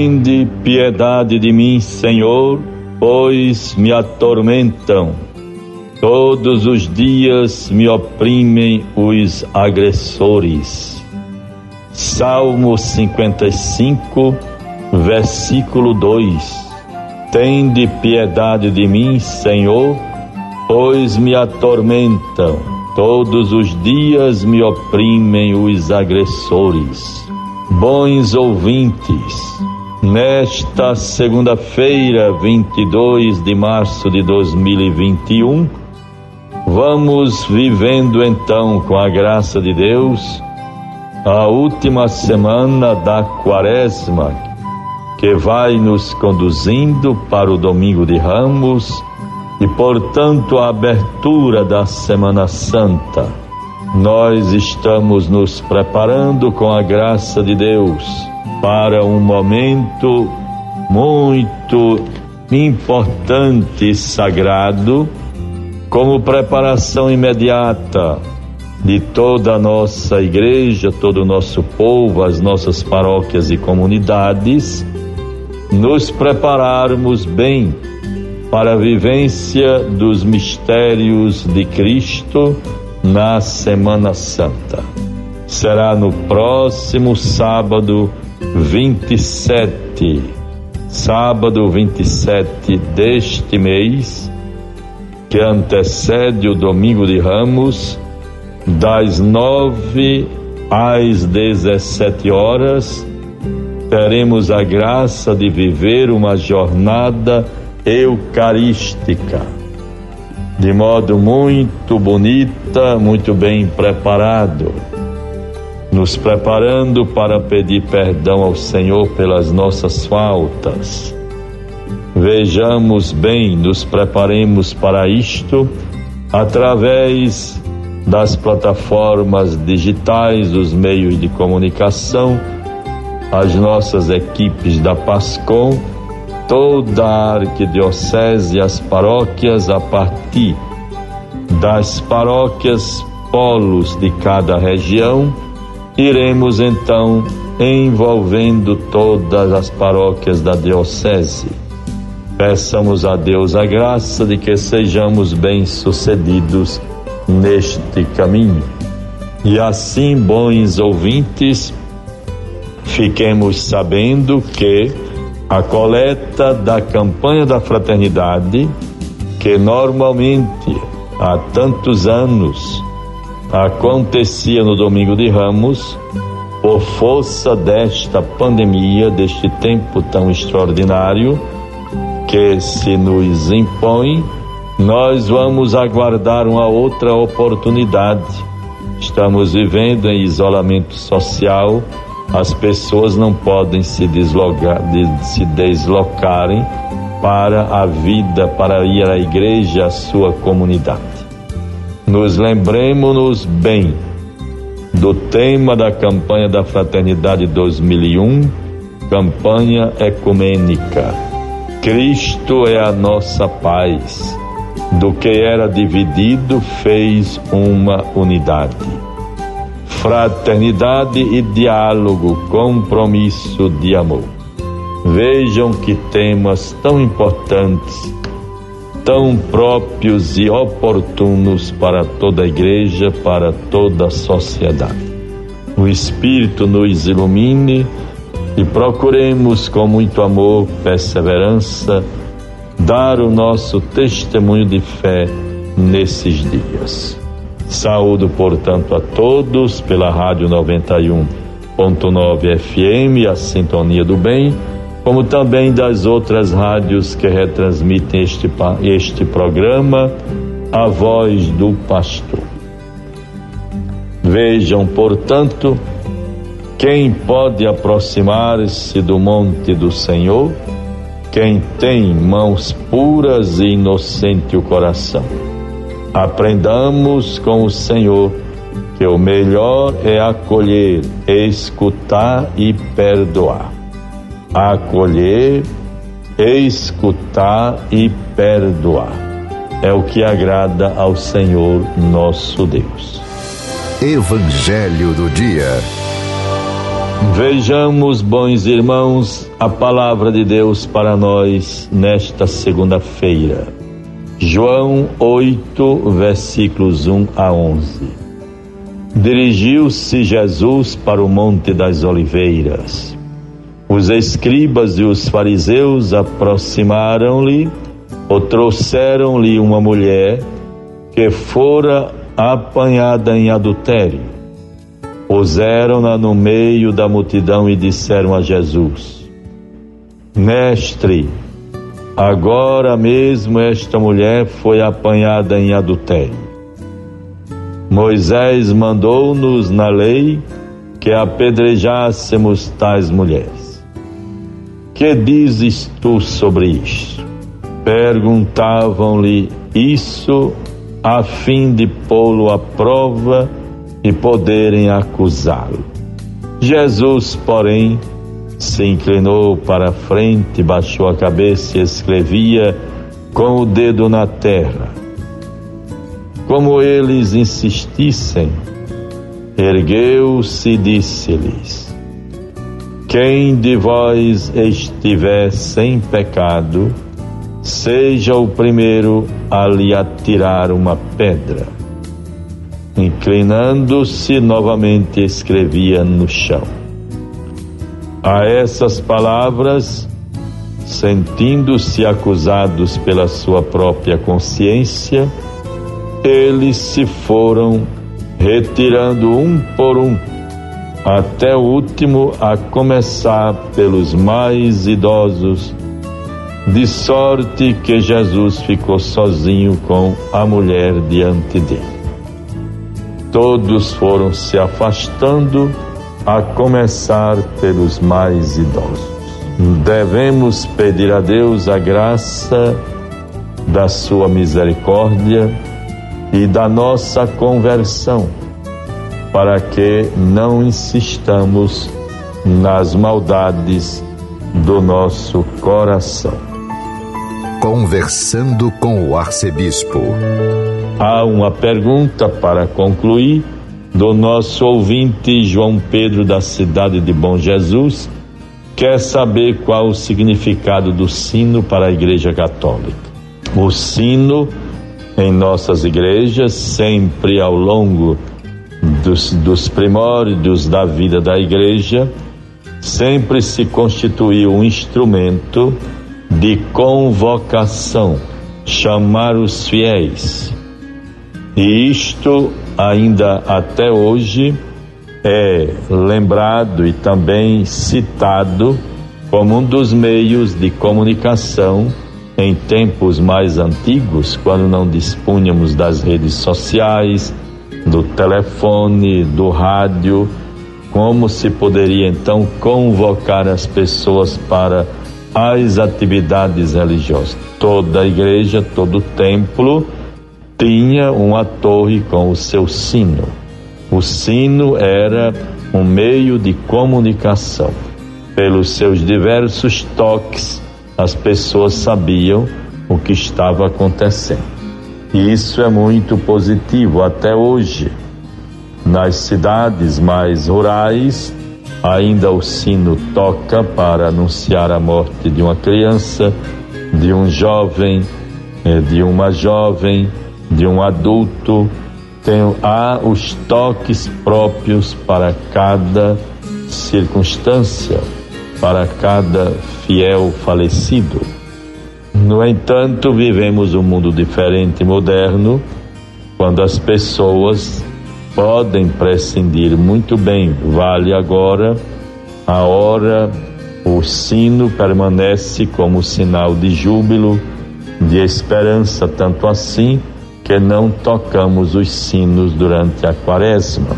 Tende piedade de mim, Senhor, pois me atormentam. Todos os dias me oprimem os agressores. Salmo 55, versículo 2. Tende piedade de mim, Senhor, pois me atormentam. Todos os dias me oprimem os agressores. Bons ouvintes, Nesta segunda-feira, 22 de março de 2021, vamos vivendo então, com a graça de Deus, a última semana da Quaresma, que vai nos conduzindo para o Domingo de Ramos e, portanto, a abertura da Semana Santa. Nós estamos nos preparando com a graça de Deus para um momento muito importante e sagrado, como preparação imediata de toda a nossa igreja, todo o nosso povo, as nossas paróquias e comunidades, nos prepararmos bem para a vivência dos mistérios de Cristo na Semana Santa. Será no próximo sábado, 27, sábado 27 deste mês, que antecede o domingo de Ramos, das nove às 17 horas, teremos a graça de viver uma jornada eucarística, de modo muito bonita, muito bem preparado nos preparando para pedir perdão ao Senhor pelas nossas faltas. Vejamos bem, nos preparemos para isto através das plataformas digitais, dos meios de comunicação, as nossas equipes da PASCOM, toda a arquidiocese e as paróquias a partir das paróquias polos de cada região iremos então envolvendo todas as paróquias da Diocese. Peçamos a Deus a graça de que sejamos bem-sucedidos neste caminho. E assim, bons ouvintes, fiquemos sabendo que a coleta da campanha da fraternidade, que normalmente há tantos anos acontecia no domingo de Ramos, por força desta pandemia, deste tempo tão extraordinário que se nos impõe, nós vamos aguardar uma outra oportunidade. Estamos vivendo em isolamento social, as pessoas não podem se deslocar, se deslocarem para a vida, para ir à igreja, à sua comunidade nos lembremos-nos bem do tema da campanha da Fraternidade 2001, campanha ecumênica. Cristo é a nossa paz. Do que era dividido, fez uma unidade. Fraternidade e diálogo, compromisso de amor. Vejam que temas tão importantes tão próprios e oportunos para toda a igreja, para toda a sociedade. O Espírito nos ilumine e procuremos com muito amor, perseverança, dar o nosso testemunho de fé nesses dias. Saúdo, portanto, a todos pela Rádio 91.9 FM, a Sintonia do Bem como também das outras rádios que retransmitem este, este programa, a voz do pastor. Vejam, portanto, quem pode aproximar-se do monte do Senhor, quem tem mãos puras e inocente o coração. Aprendamos com o Senhor que o melhor é acolher, escutar e perdoar acolher, escutar e perdoar. É o que agrada ao Senhor nosso Deus. Evangelho do Dia. Vejamos, bons irmãos, a palavra de Deus para nós nesta segunda-feira. João 8, versículos 1 a 11. Dirigiu-se Jesus para o Monte das Oliveiras. Os escribas e os fariseus aproximaram-lhe ou trouxeram-lhe uma mulher que fora apanhada em adultério. Puseram-na no meio da multidão e disseram a Jesus: Mestre, agora mesmo esta mulher foi apanhada em adultério. Moisés mandou-nos na lei que apedrejássemos tais mulheres. Que dizes tu sobre isto? Perguntavam-lhe isso a fim de pô-lo à prova e poderem acusá-lo. Jesus, porém, se inclinou para a frente, baixou a cabeça e escrevia com o dedo na terra. Como eles insistissem, ergueu-se e disse-lhes: Quem de vós estiver sem pecado, seja o primeiro a lhe atirar uma pedra. Inclinando-se novamente, escrevia no chão. A essas palavras, sentindo-se acusados pela sua própria consciência, eles se foram retirando um por um, até o último, a começar pelos mais idosos de sorte que Jesus ficou sozinho com a mulher diante dele. Todos foram se afastando, a começar pelos mais idosos. Devemos pedir a Deus a graça da sua misericórdia e da nossa conversão, para que não insistamos nas maldades do nosso coração. Conversando com o arcebispo. Há uma pergunta para concluir do nosso ouvinte João Pedro da cidade de Bom Jesus. Quer saber qual o significado do sino para a Igreja Católica? O sino em nossas igrejas, sempre ao longo dos, dos primórdios da vida da igreja, sempre se constituiu um instrumento de convocação, chamar os fiéis. E isto ainda até hoje é lembrado e também citado como um dos meios de comunicação em tempos mais antigos, quando não dispunhamos das redes sociais, do telefone, do rádio, como se poderia então convocar as pessoas para as atividades religiosas. Toda igreja, todo templo tinha uma torre com o seu sino. O sino era um meio de comunicação. Pelos seus diversos toques, as pessoas sabiam o que estava acontecendo. E isso é muito positivo até hoje. Nas cidades mais rurais, Ainda o sino toca para anunciar a morte de uma criança, de um jovem, eh, de uma jovem, de um adulto. Tem, há os toques próprios para cada circunstância, para cada fiel falecido. No entanto, vivemos um mundo diferente e moderno, quando as pessoas podem prescindir muito bem. Vale agora a hora, o sino permanece como sinal de júbilo, de esperança, tanto assim que não tocamos os sinos durante a quaresma.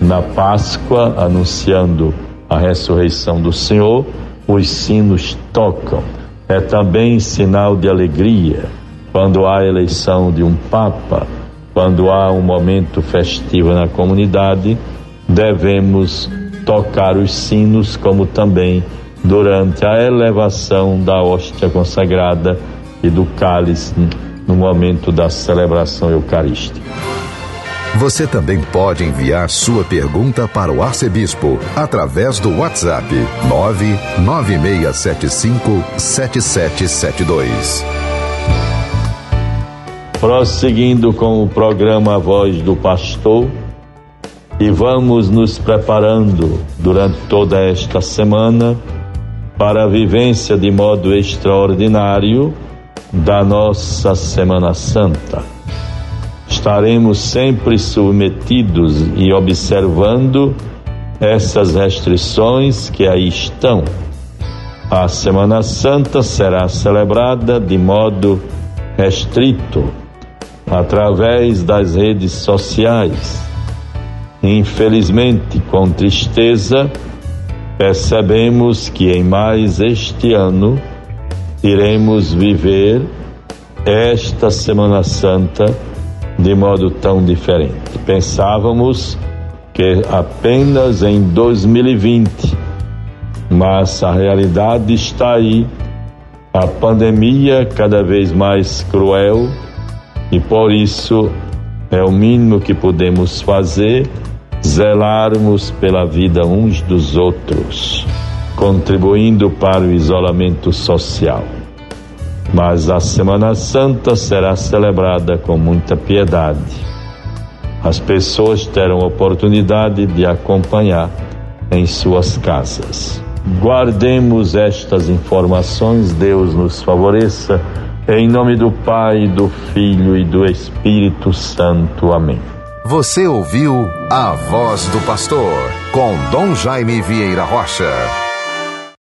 Na Páscoa, anunciando a ressurreição do Senhor, os sinos tocam. É também sinal de alegria quando há a eleição de um Papa quando há um momento festivo na comunidade, devemos tocar os sinos, como também durante a elevação da hóstia consagrada e do cálice no momento da celebração eucarística. Você também pode enviar sua pergunta para o arcebispo através do WhatsApp 99675 7772. Prosseguindo com o programa Voz do Pastor, e vamos nos preparando durante toda esta semana para a vivência de modo extraordinário da nossa Semana Santa estaremos sempre submetidos e observando essas restrições que aí estão. A Semana Santa será celebrada de modo restrito, através das redes sociais. Infelizmente, com tristeza, percebemos que em mais este ano iremos viver esta Semana Santa de modo tão diferente. Pensávamos que apenas em 2020, mas a realidade está aí, a pandemia cada vez mais cruel e por isso é o mínimo que podemos fazer zelarmos pela vida uns dos outros, contribuindo para o isolamento social mas a Semana Santa será celebrada com muita piedade. As pessoas terão oportunidade de acompanhar em suas casas. Guardemos estas informações, Deus nos favoreça. Em nome do Pai, do Filho e do Espírito Santo. Amém. Você ouviu a voz do pastor com Dom Jaime Vieira Rocha.